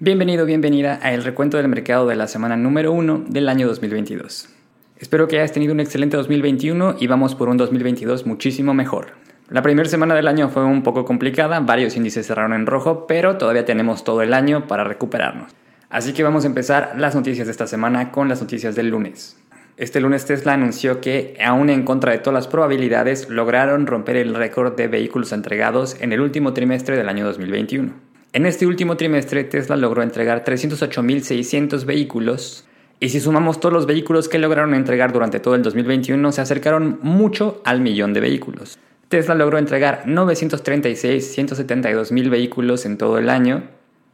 Bienvenido, bienvenida a el recuento del mercado de la semana número 1 del año 2022. Espero que hayas tenido un excelente 2021 y vamos por un 2022 muchísimo mejor. La primera semana del año fue un poco complicada, varios índices cerraron en rojo, pero todavía tenemos todo el año para recuperarnos. Así que vamos a empezar las noticias de esta semana con las noticias del lunes. Este lunes Tesla anunció que, aún en contra de todas las probabilidades, lograron romper el récord de vehículos entregados en el último trimestre del año 2021. En este último trimestre, Tesla logró entregar 308.600 vehículos y si sumamos todos los vehículos que lograron entregar durante todo el 2021, se acercaron mucho al millón de vehículos. Tesla logró entregar 936.172.000 vehículos en todo el año,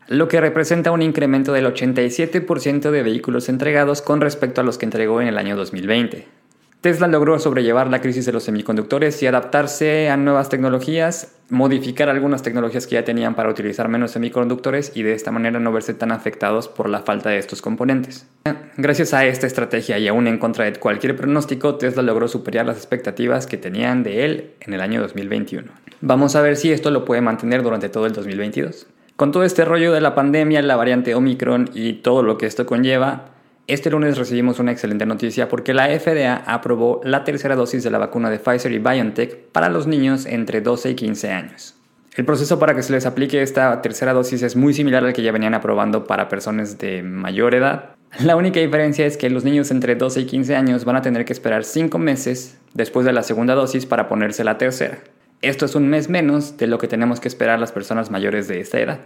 lo que representa un incremento del 87% de vehículos entregados con respecto a los que entregó en el año 2020. Tesla logró sobrellevar la crisis de los semiconductores y adaptarse a nuevas tecnologías, modificar algunas tecnologías que ya tenían para utilizar menos semiconductores y de esta manera no verse tan afectados por la falta de estos componentes. Gracias a esta estrategia y aún en contra de cualquier pronóstico, Tesla logró superar las expectativas que tenían de él en el año 2021. Vamos a ver si esto lo puede mantener durante todo el 2022. Con todo este rollo de la pandemia, la variante Omicron y todo lo que esto conlleva, este lunes recibimos una excelente noticia porque la FDA aprobó la tercera dosis de la vacuna de Pfizer y BioNTech para los niños entre 12 y 15 años. El proceso para que se les aplique esta tercera dosis es muy similar al que ya venían aprobando para personas de mayor edad. La única diferencia es que los niños entre 12 y 15 años van a tener que esperar 5 meses después de la segunda dosis para ponerse la tercera. Esto es un mes menos de lo que tenemos que esperar las personas mayores de esta edad.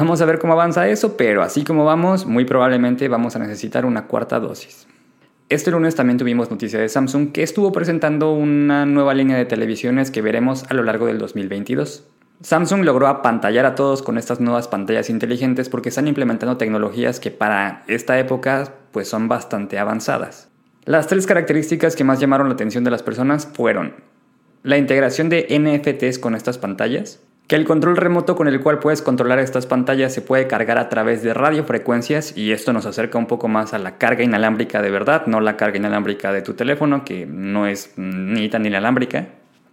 Vamos a ver cómo avanza eso, pero así como vamos, muy probablemente vamos a necesitar una cuarta dosis. Este lunes también tuvimos noticia de Samsung que estuvo presentando una nueva línea de televisiones que veremos a lo largo del 2022. Samsung logró apantallar a todos con estas nuevas pantallas inteligentes porque están implementando tecnologías que para esta época pues son bastante avanzadas. Las tres características que más llamaron la atención de las personas fueron la integración de NFTs con estas pantallas, que el control remoto con el cual puedes controlar estas pantallas se puede cargar a través de radiofrecuencias y esto nos acerca un poco más a la carga inalámbrica de verdad, no la carga inalámbrica de tu teléfono, que no es ni tan inalámbrica.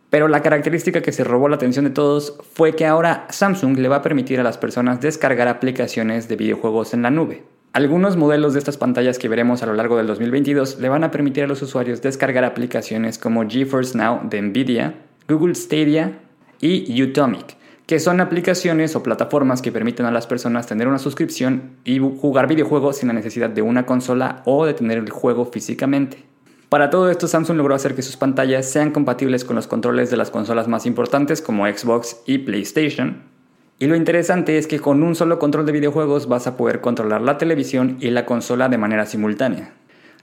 Pero la característica que se robó la atención de todos fue que ahora Samsung le va a permitir a las personas descargar aplicaciones de videojuegos en la nube. Algunos modelos de estas pantallas que veremos a lo largo del 2022 le van a permitir a los usuarios descargar aplicaciones como GeForce Now de Nvidia, Google Stadia y Utomic, que son aplicaciones o plataformas que permiten a las personas tener una suscripción y jugar videojuegos sin la necesidad de una consola o de tener el juego físicamente. Para todo esto, Samsung logró hacer que sus pantallas sean compatibles con los controles de las consolas más importantes como Xbox y PlayStation. Y lo interesante es que con un solo control de videojuegos vas a poder controlar la televisión y la consola de manera simultánea.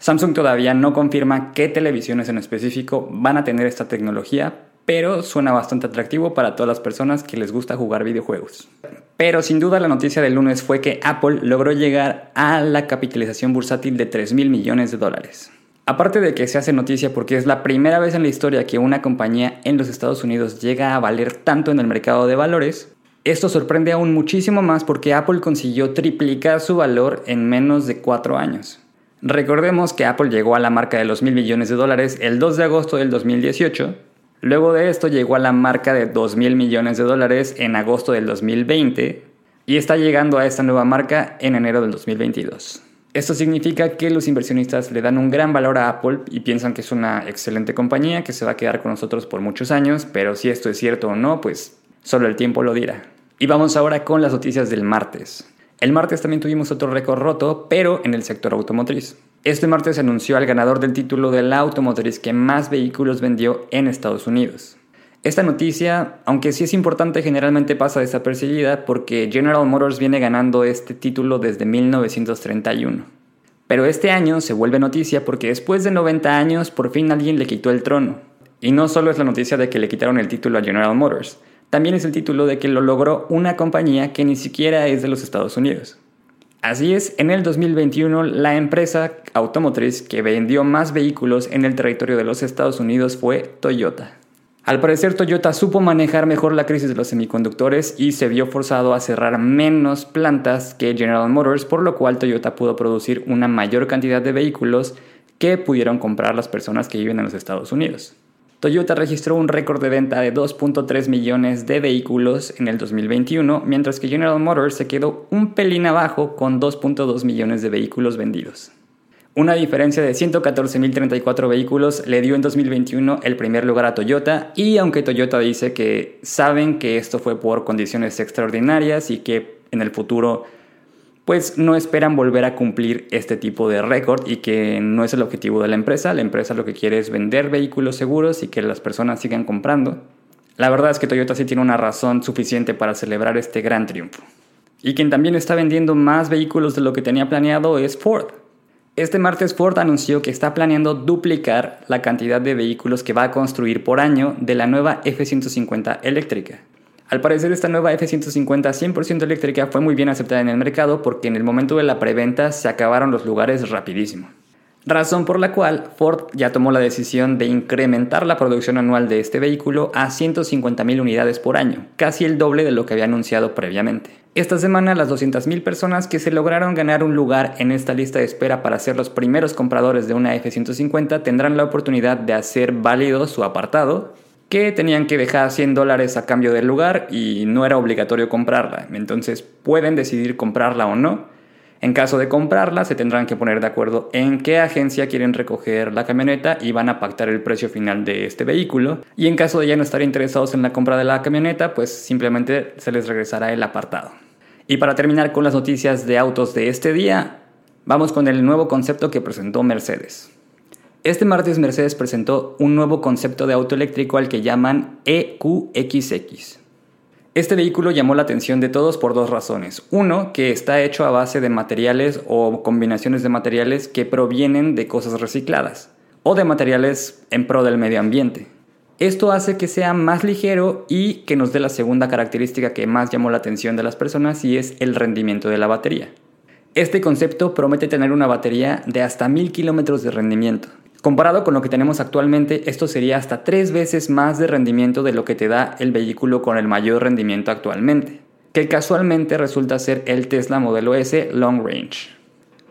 Samsung todavía no confirma qué televisiones en específico van a tener esta tecnología, pero suena bastante atractivo para todas las personas que les gusta jugar videojuegos. Pero sin duda la noticia del lunes fue que Apple logró llegar a la capitalización bursátil de 3 mil millones de dólares. Aparte de que se hace noticia porque es la primera vez en la historia que una compañía en los Estados Unidos llega a valer tanto en el mercado de valores, esto sorprende aún muchísimo más porque Apple consiguió triplicar su valor en menos de 4 años. Recordemos que Apple llegó a la marca de los mil millones de dólares el 2 de agosto del 2018 Luego de esto llegó a la marca de 2 mil millones de dólares en agosto del 2020 y está llegando a esta nueva marca en enero del 2022. Esto significa que los inversionistas le dan un gran valor a Apple y piensan que es una excelente compañía que se va a quedar con nosotros por muchos años, pero si esto es cierto o no, pues solo el tiempo lo dirá. Y vamos ahora con las noticias del martes. El martes también tuvimos otro récord roto, pero en el sector automotriz. Este martes se anunció al ganador del título de la automotriz que más vehículos vendió en Estados Unidos. Esta noticia, aunque sí es importante, generalmente pasa desapercibida porque General Motors viene ganando este título desde 1931. Pero este año se vuelve noticia porque después de 90 años por fin alguien le quitó el trono. Y no solo es la noticia de que le quitaron el título a General Motors, también es el título de que lo logró una compañía que ni siquiera es de los Estados Unidos. Así es, en el 2021 la empresa automotriz que vendió más vehículos en el territorio de los Estados Unidos fue Toyota. Al parecer Toyota supo manejar mejor la crisis de los semiconductores y se vio forzado a cerrar menos plantas que General Motors, por lo cual Toyota pudo producir una mayor cantidad de vehículos que pudieron comprar las personas que viven en los Estados Unidos. Toyota registró un récord de venta de 2.3 millones de vehículos en el 2021, mientras que General Motors se quedó un pelín abajo con 2.2 millones de vehículos vendidos. Una diferencia de 114.034 vehículos le dio en 2021 el primer lugar a Toyota y aunque Toyota dice que saben que esto fue por condiciones extraordinarias y que en el futuro pues no esperan volver a cumplir este tipo de récord y que no es el objetivo de la empresa. La empresa lo que quiere es vender vehículos seguros y que las personas sigan comprando. La verdad es que Toyota sí tiene una razón suficiente para celebrar este gran triunfo. Y quien también está vendiendo más vehículos de lo que tenía planeado es Ford. Este martes Ford anunció que está planeando duplicar la cantidad de vehículos que va a construir por año de la nueva F-150 eléctrica. Al parecer esta nueva F-150 100% eléctrica fue muy bien aceptada en el mercado porque en el momento de la preventa se acabaron los lugares rapidísimo. Razón por la cual Ford ya tomó la decisión de incrementar la producción anual de este vehículo a 150.000 unidades por año, casi el doble de lo que había anunciado previamente. Esta semana las 200.000 personas que se lograron ganar un lugar en esta lista de espera para ser los primeros compradores de una F-150 tendrán la oportunidad de hacer válido su apartado que tenían que dejar 100 dólares a cambio del lugar y no era obligatorio comprarla. Entonces pueden decidir comprarla o no. En caso de comprarla, se tendrán que poner de acuerdo en qué agencia quieren recoger la camioneta y van a pactar el precio final de este vehículo. Y en caso de ya no estar interesados en la compra de la camioneta, pues simplemente se les regresará el apartado. Y para terminar con las noticias de autos de este día, vamos con el nuevo concepto que presentó Mercedes. Este martes Mercedes presentó un nuevo concepto de auto eléctrico al que llaman EQXX. Este vehículo llamó la atención de todos por dos razones. Uno, que está hecho a base de materiales o combinaciones de materiales que provienen de cosas recicladas o de materiales en pro del medio ambiente. Esto hace que sea más ligero y que nos dé la segunda característica que más llamó la atención de las personas y es el rendimiento de la batería. Este concepto promete tener una batería de hasta 1000 kilómetros de rendimiento, Comparado con lo que tenemos actualmente, esto sería hasta tres veces más de rendimiento de lo que te da el vehículo con el mayor rendimiento actualmente, que casualmente resulta ser el Tesla Modelo S Long Range.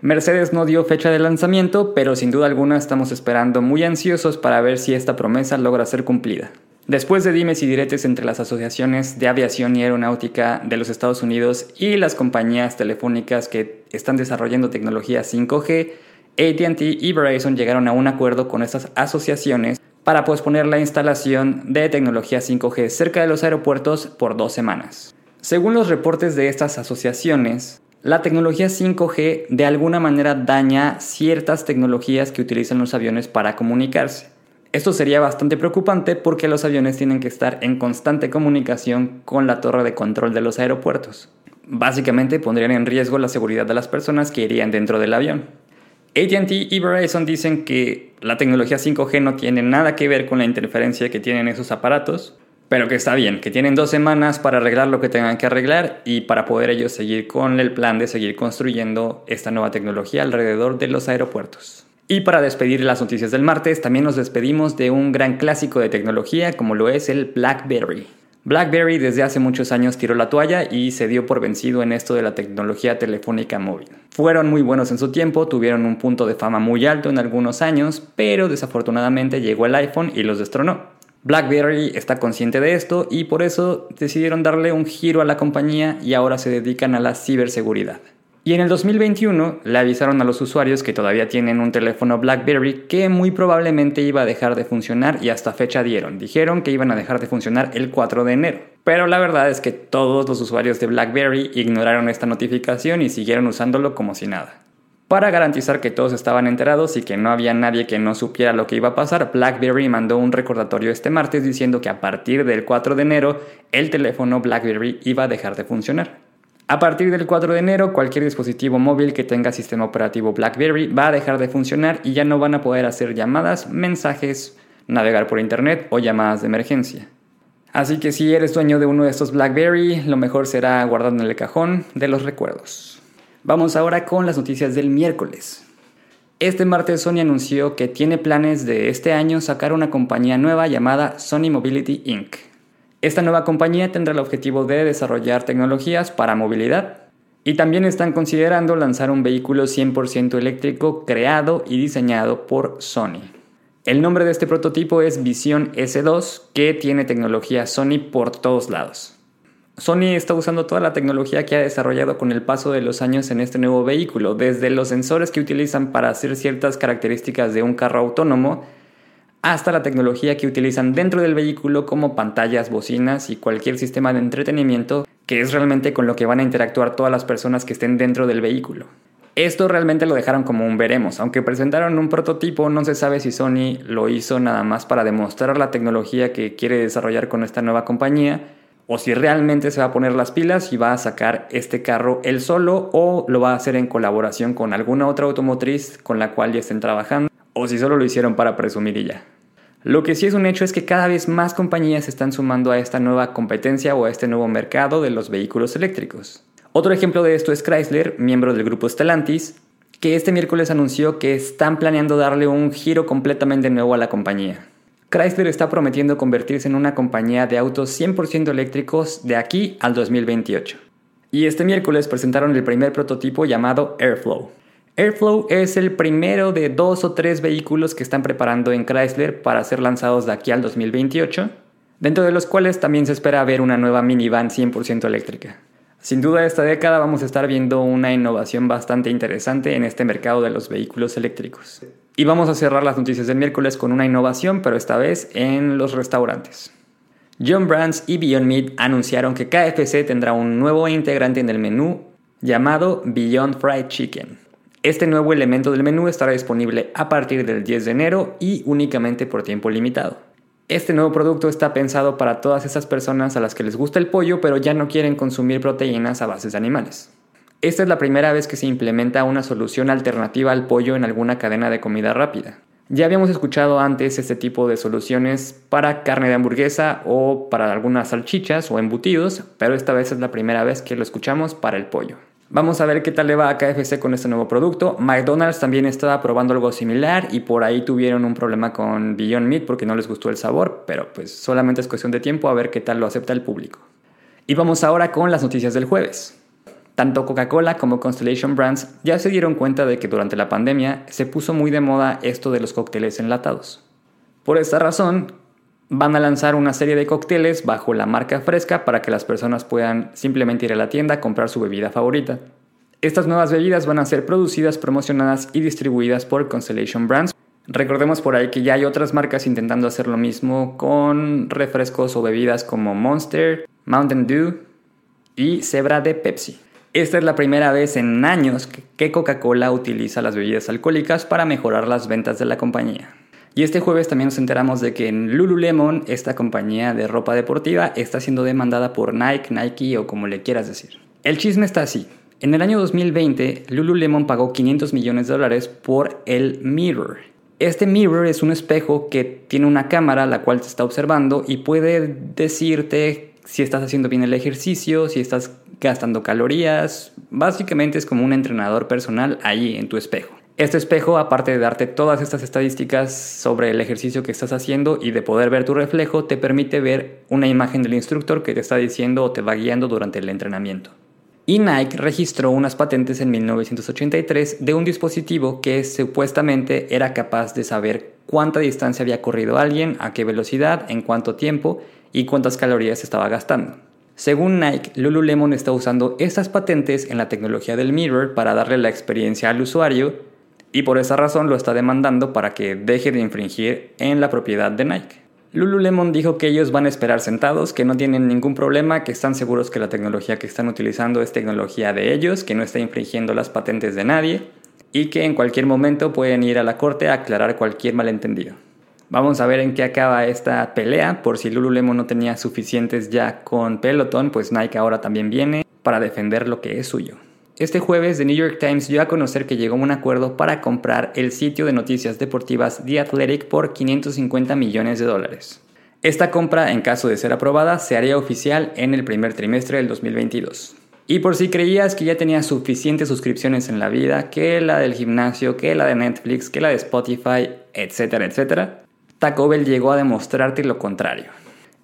Mercedes no dio fecha de lanzamiento, pero sin duda alguna estamos esperando muy ansiosos para ver si esta promesa logra ser cumplida. Después de dimes y diretes entre las asociaciones de aviación y aeronáutica de los Estados Unidos y las compañías telefónicas que están desarrollando tecnología 5G, ATT y Verizon llegaron a un acuerdo con estas asociaciones para posponer la instalación de tecnología 5G cerca de los aeropuertos por dos semanas. Según los reportes de estas asociaciones, la tecnología 5G de alguna manera daña ciertas tecnologías que utilizan los aviones para comunicarse. Esto sería bastante preocupante porque los aviones tienen que estar en constante comunicación con la torre de control de los aeropuertos. Básicamente pondrían en riesgo la seguridad de las personas que irían dentro del avión. ATT y Verizon dicen que la tecnología 5G no tiene nada que ver con la interferencia que tienen esos aparatos, pero que está bien, que tienen dos semanas para arreglar lo que tengan que arreglar y para poder ellos seguir con el plan de seguir construyendo esta nueva tecnología alrededor de los aeropuertos. Y para despedir las noticias del martes, también nos despedimos de un gran clásico de tecnología como lo es el BlackBerry. BlackBerry desde hace muchos años tiró la toalla y se dio por vencido en esto de la tecnología telefónica móvil. Fueron muy buenos en su tiempo, tuvieron un punto de fama muy alto en algunos años, pero desafortunadamente llegó el iPhone y los destronó. BlackBerry está consciente de esto y por eso decidieron darle un giro a la compañía y ahora se dedican a la ciberseguridad. Y en el 2021 le avisaron a los usuarios que todavía tienen un teléfono BlackBerry que muy probablemente iba a dejar de funcionar y hasta fecha dieron. Dijeron que iban a dejar de funcionar el 4 de enero. Pero la verdad es que todos los usuarios de BlackBerry ignoraron esta notificación y siguieron usándolo como si nada. Para garantizar que todos estaban enterados y que no había nadie que no supiera lo que iba a pasar, BlackBerry mandó un recordatorio este martes diciendo que a partir del 4 de enero el teléfono BlackBerry iba a dejar de funcionar. A partir del 4 de enero, cualquier dispositivo móvil que tenga sistema operativo BlackBerry va a dejar de funcionar y ya no van a poder hacer llamadas, mensajes, navegar por internet o llamadas de emergencia. Así que si eres dueño de uno de estos BlackBerry, lo mejor será guardarlo en el cajón de los recuerdos. Vamos ahora con las noticias del miércoles. Este martes Sony anunció que tiene planes de este año sacar una compañía nueva llamada Sony Mobility Inc. Esta nueva compañía tendrá el objetivo de desarrollar tecnologías para movilidad y también están considerando lanzar un vehículo 100% eléctrico creado y diseñado por Sony. El nombre de este prototipo es Vision S2, que tiene tecnología Sony por todos lados. Sony está usando toda la tecnología que ha desarrollado con el paso de los años en este nuevo vehículo, desde los sensores que utilizan para hacer ciertas características de un carro autónomo, hasta la tecnología que utilizan dentro del vehículo como pantallas, bocinas y cualquier sistema de entretenimiento, que es realmente con lo que van a interactuar todas las personas que estén dentro del vehículo. Esto realmente lo dejaron como un veremos, aunque presentaron un prototipo, no se sabe si Sony lo hizo nada más para demostrar la tecnología que quiere desarrollar con esta nueva compañía, o si realmente se va a poner las pilas y va a sacar este carro él solo o lo va a hacer en colaboración con alguna otra automotriz con la cual ya estén trabajando o si solo lo hicieron para presumir y ya. Lo que sí es un hecho es que cada vez más compañías se están sumando a esta nueva competencia o a este nuevo mercado de los vehículos eléctricos. Otro ejemplo de esto es Chrysler, miembro del grupo Stellantis, que este miércoles anunció que están planeando darle un giro completamente nuevo a la compañía. Chrysler está prometiendo convertirse en una compañía de autos 100% eléctricos de aquí al 2028. Y este miércoles presentaron el primer prototipo llamado Airflow. Airflow es el primero de dos o tres vehículos que están preparando en Chrysler para ser lanzados de aquí al 2028, dentro de los cuales también se espera ver una nueva minivan 100% eléctrica. Sin duda esta década vamos a estar viendo una innovación bastante interesante en este mercado de los vehículos eléctricos. Y vamos a cerrar las noticias del miércoles con una innovación, pero esta vez en los restaurantes. John Brands y Beyond Meat anunciaron que KFC tendrá un nuevo integrante en el menú llamado Beyond Fried Chicken. Este nuevo elemento del menú estará disponible a partir del 10 de enero y únicamente por tiempo limitado. Este nuevo producto está pensado para todas esas personas a las que les gusta el pollo pero ya no quieren consumir proteínas a bases de animales. Esta es la primera vez que se implementa una solución alternativa al pollo en alguna cadena de comida rápida. Ya habíamos escuchado antes este tipo de soluciones para carne de hamburguesa o para algunas salchichas o embutidos, pero esta vez es la primera vez que lo escuchamos para el pollo. Vamos a ver qué tal le va a KFC con este nuevo producto. McDonald's también estaba probando algo similar y por ahí tuvieron un problema con Beyond Meat porque no les gustó el sabor, pero pues solamente es cuestión de tiempo a ver qué tal lo acepta el público. Y vamos ahora con las noticias del jueves. Tanto Coca-Cola como Constellation Brands ya se dieron cuenta de que durante la pandemia se puso muy de moda esto de los cócteles enlatados. Por esta razón, van a lanzar una serie de cócteles bajo la marca fresca para que las personas puedan simplemente ir a la tienda a comprar su bebida favorita. Estas nuevas bebidas van a ser producidas, promocionadas y distribuidas por Constellation Brands. Recordemos por ahí que ya hay otras marcas intentando hacer lo mismo con refrescos o bebidas como Monster, Mountain Dew y Zebra de Pepsi. Esta es la primera vez en años que Coca-Cola utiliza las bebidas alcohólicas para mejorar las ventas de la compañía. Y este jueves también nos enteramos de que en Lululemon, esta compañía de ropa deportiva, está siendo demandada por Nike, Nike o como le quieras decir. El chisme está así. En el año 2020, Lululemon pagó 500 millones de dólares por el Mirror. Este Mirror es un espejo que tiene una cámara la cual te está observando y puede decirte si estás haciendo bien el ejercicio, si estás gastando calorías. Básicamente es como un entrenador personal ahí en tu espejo. Este espejo, aparte de darte todas estas estadísticas sobre el ejercicio que estás haciendo y de poder ver tu reflejo, te permite ver una imagen del instructor que te está diciendo o te va guiando durante el entrenamiento. Y Nike registró unas patentes en 1983 de un dispositivo que supuestamente era capaz de saber cuánta distancia había corrido alguien, a qué velocidad, en cuánto tiempo y cuántas calorías estaba gastando. Según Nike, Lululemon está usando estas patentes en la tecnología del mirror para darle la experiencia al usuario y por esa razón lo está demandando para que deje de infringir en la propiedad de Nike. Lululemon dijo que ellos van a esperar sentados, que no tienen ningún problema, que están seguros que la tecnología que están utilizando es tecnología de ellos, que no está infringiendo las patentes de nadie y que en cualquier momento pueden ir a la corte a aclarar cualquier malentendido. Vamos a ver en qué acaba esta pelea, por si Lululemon no tenía suficientes ya con Peloton, pues Nike ahora también viene para defender lo que es suyo. Este jueves, The New York Times dio a conocer que llegó a un acuerdo para comprar el sitio de noticias deportivas The Athletic por 550 millones de dólares. Esta compra, en caso de ser aprobada, se haría oficial en el primer trimestre del 2022. Y por si creías que ya tenías suficientes suscripciones en la vida, que la del gimnasio, que la de Netflix, que la de Spotify, etcétera, etcétera, Taco Bell llegó a demostrarte lo contrario.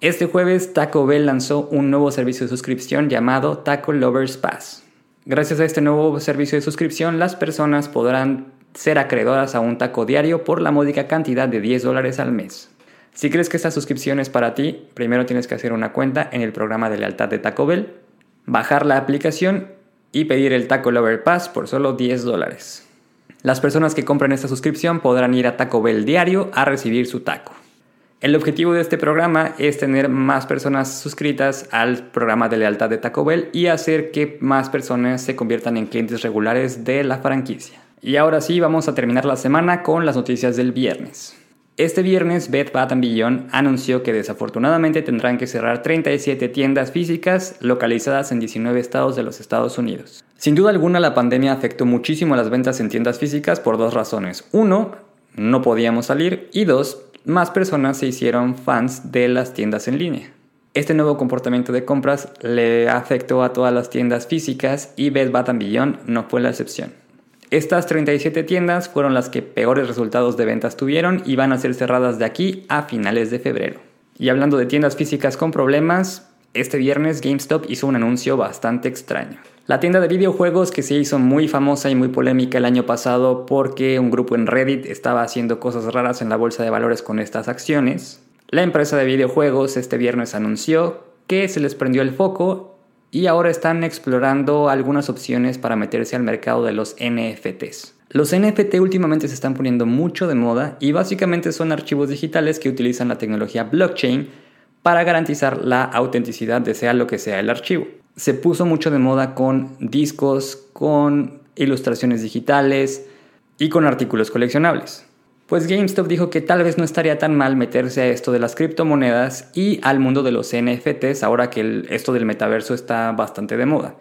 Este jueves Taco Bell lanzó un nuevo servicio de suscripción llamado Taco Lovers Pass. Gracias a este nuevo servicio de suscripción, las personas podrán ser acreedoras a un taco diario por la módica cantidad de 10 dólares al mes. Si crees que esta suscripción es para ti, primero tienes que hacer una cuenta en el programa de lealtad de Taco Bell, bajar la aplicación y pedir el Taco Lover Pass por solo 10 dólares. Las personas que compren esta suscripción podrán ir a Taco Bell diario a recibir su taco. El objetivo de este programa es tener más personas suscritas al programa de lealtad de Taco Bell y hacer que más personas se conviertan en clientes regulares de la franquicia. Y ahora sí, vamos a terminar la semana con las noticias del viernes. Este viernes, Bed Bath Beyond anunció que desafortunadamente tendrán que cerrar 37 tiendas físicas localizadas en 19 estados de los Estados Unidos. Sin duda alguna, la pandemia afectó muchísimo las ventas en tiendas físicas por dos razones. Uno, no podíamos salir y dos, más personas se hicieron fans de las tiendas en línea. Este nuevo comportamiento de compras le afectó a todas las tiendas físicas y Bed Bath Beyond no fue la excepción. Estas 37 tiendas fueron las que peores resultados de ventas tuvieron y van a ser cerradas de aquí a finales de febrero. Y hablando de tiendas físicas con problemas, este viernes GameStop hizo un anuncio bastante extraño. La tienda de videojuegos que se hizo muy famosa y muy polémica el año pasado porque un grupo en Reddit estaba haciendo cosas raras en la bolsa de valores con estas acciones, la empresa de videojuegos este viernes anunció que se les prendió el foco y ahora están explorando algunas opciones para meterse al mercado de los NFTs. Los NFT últimamente se están poniendo mucho de moda y básicamente son archivos digitales que utilizan la tecnología blockchain para garantizar la autenticidad de sea lo que sea el archivo. Se puso mucho de moda con discos, con ilustraciones digitales y con artículos coleccionables. Pues GameStop dijo que tal vez no estaría tan mal meterse a esto de las criptomonedas y al mundo de los NFTs ahora que esto del metaverso está bastante de moda.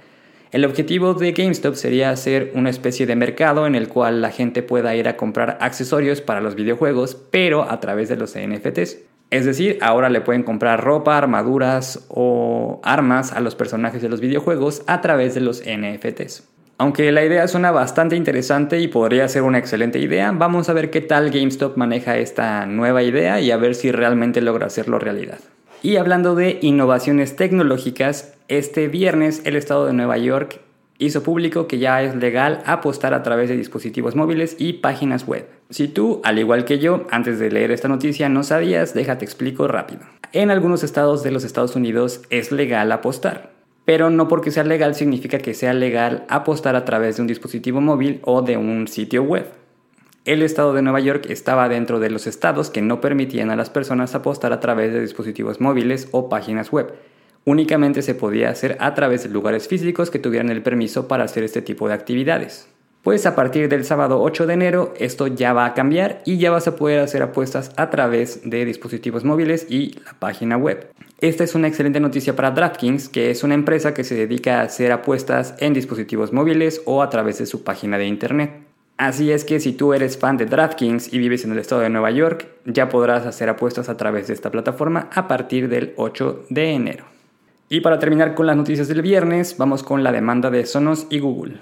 El objetivo de GameStop sería hacer una especie de mercado en el cual la gente pueda ir a comprar accesorios para los videojuegos, pero a través de los NFTs. Es decir, ahora le pueden comprar ropa, armaduras o armas a los personajes de los videojuegos a través de los NFTs. Aunque la idea suena bastante interesante y podría ser una excelente idea, vamos a ver qué tal GameStop maneja esta nueva idea y a ver si realmente logra hacerlo realidad. Y hablando de innovaciones tecnológicas, este viernes el estado de Nueva York hizo público que ya es legal apostar a través de dispositivos móviles y páginas web. Si tú, al igual que yo, antes de leer esta noticia no sabías, déjate explico rápido. En algunos estados de los Estados Unidos es legal apostar pero no porque sea legal significa que sea legal apostar a través de un dispositivo móvil o de un sitio web. El estado de Nueva York estaba dentro de los estados que no permitían a las personas apostar a través de dispositivos móviles o páginas web. Únicamente se podía hacer a través de lugares físicos que tuvieran el permiso para hacer este tipo de actividades. Pues a partir del sábado 8 de enero esto ya va a cambiar y ya vas a poder hacer apuestas a través de dispositivos móviles y la página web. Esta es una excelente noticia para DraftKings, que es una empresa que se dedica a hacer apuestas en dispositivos móviles o a través de su página de internet. Así es que si tú eres fan de DraftKings y vives en el estado de Nueva York, ya podrás hacer apuestas a través de esta plataforma a partir del 8 de enero. Y para terminar con las noticias del viernes, vamos con la demanda de Sonos y Google.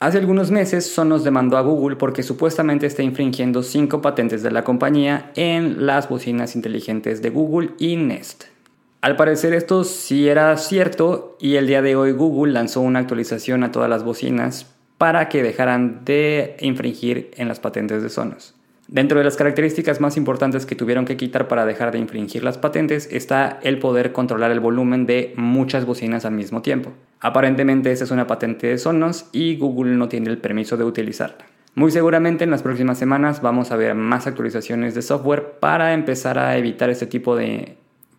Hace algunos meses Sonos demandó a Google porque supuestamente está infringiendo cinco patentes de la compañía en las bocinas inteligentes de Google y Nest. Al parecer esto sí era cierto y el día de hoy Google lanzó una actualización a todas las bocinas para que dejaran de infringir en las patentes de Sonos. Dentro de las características más importantes que tuvieron que quitar para dejar de infringir las patentes está el poder controlar el volumen de muchas bocinas al mismo tiempo. Aparentemente esta es una patente de Sonos y Google no tiene el permiso de utilizarla. Muy seguramente en las próximas semanas vamos a ver más actualizaciones de software para empezar a evitar este tipo de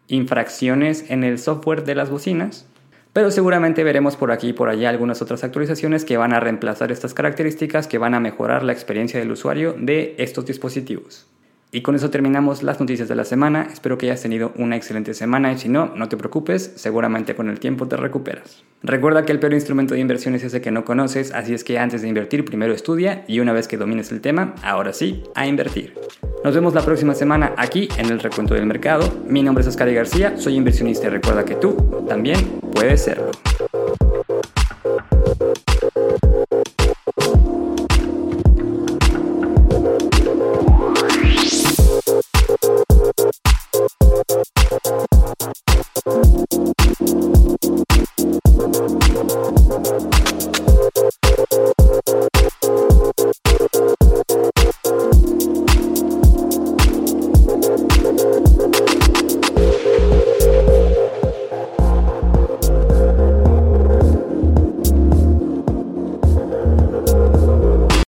infracciones en el software de las bocinas, pero seguramente veremos por aquí y por allá algunas otras actualizaciones que van a reemplazar estas características que van a mejorar la experiencia del usuario de estos dispositivos. Y con eso terminamos las noticias de la semana. Espero que hayas tenido una excelente semana y si no, no te preocupes, seguramente con el tiempo te recuperas. Recuerda que el peor instrumento de inversión es ese que no conoces, así es que antes de invertir primero estudia y una vez que domines el tema, ahora sí, a invertir. Nos vemos la próxima semana aquí en el Recuento del Mercado. Mi nombre es Oscar García, soy inversionista y recuerda que tú también puedes serlo.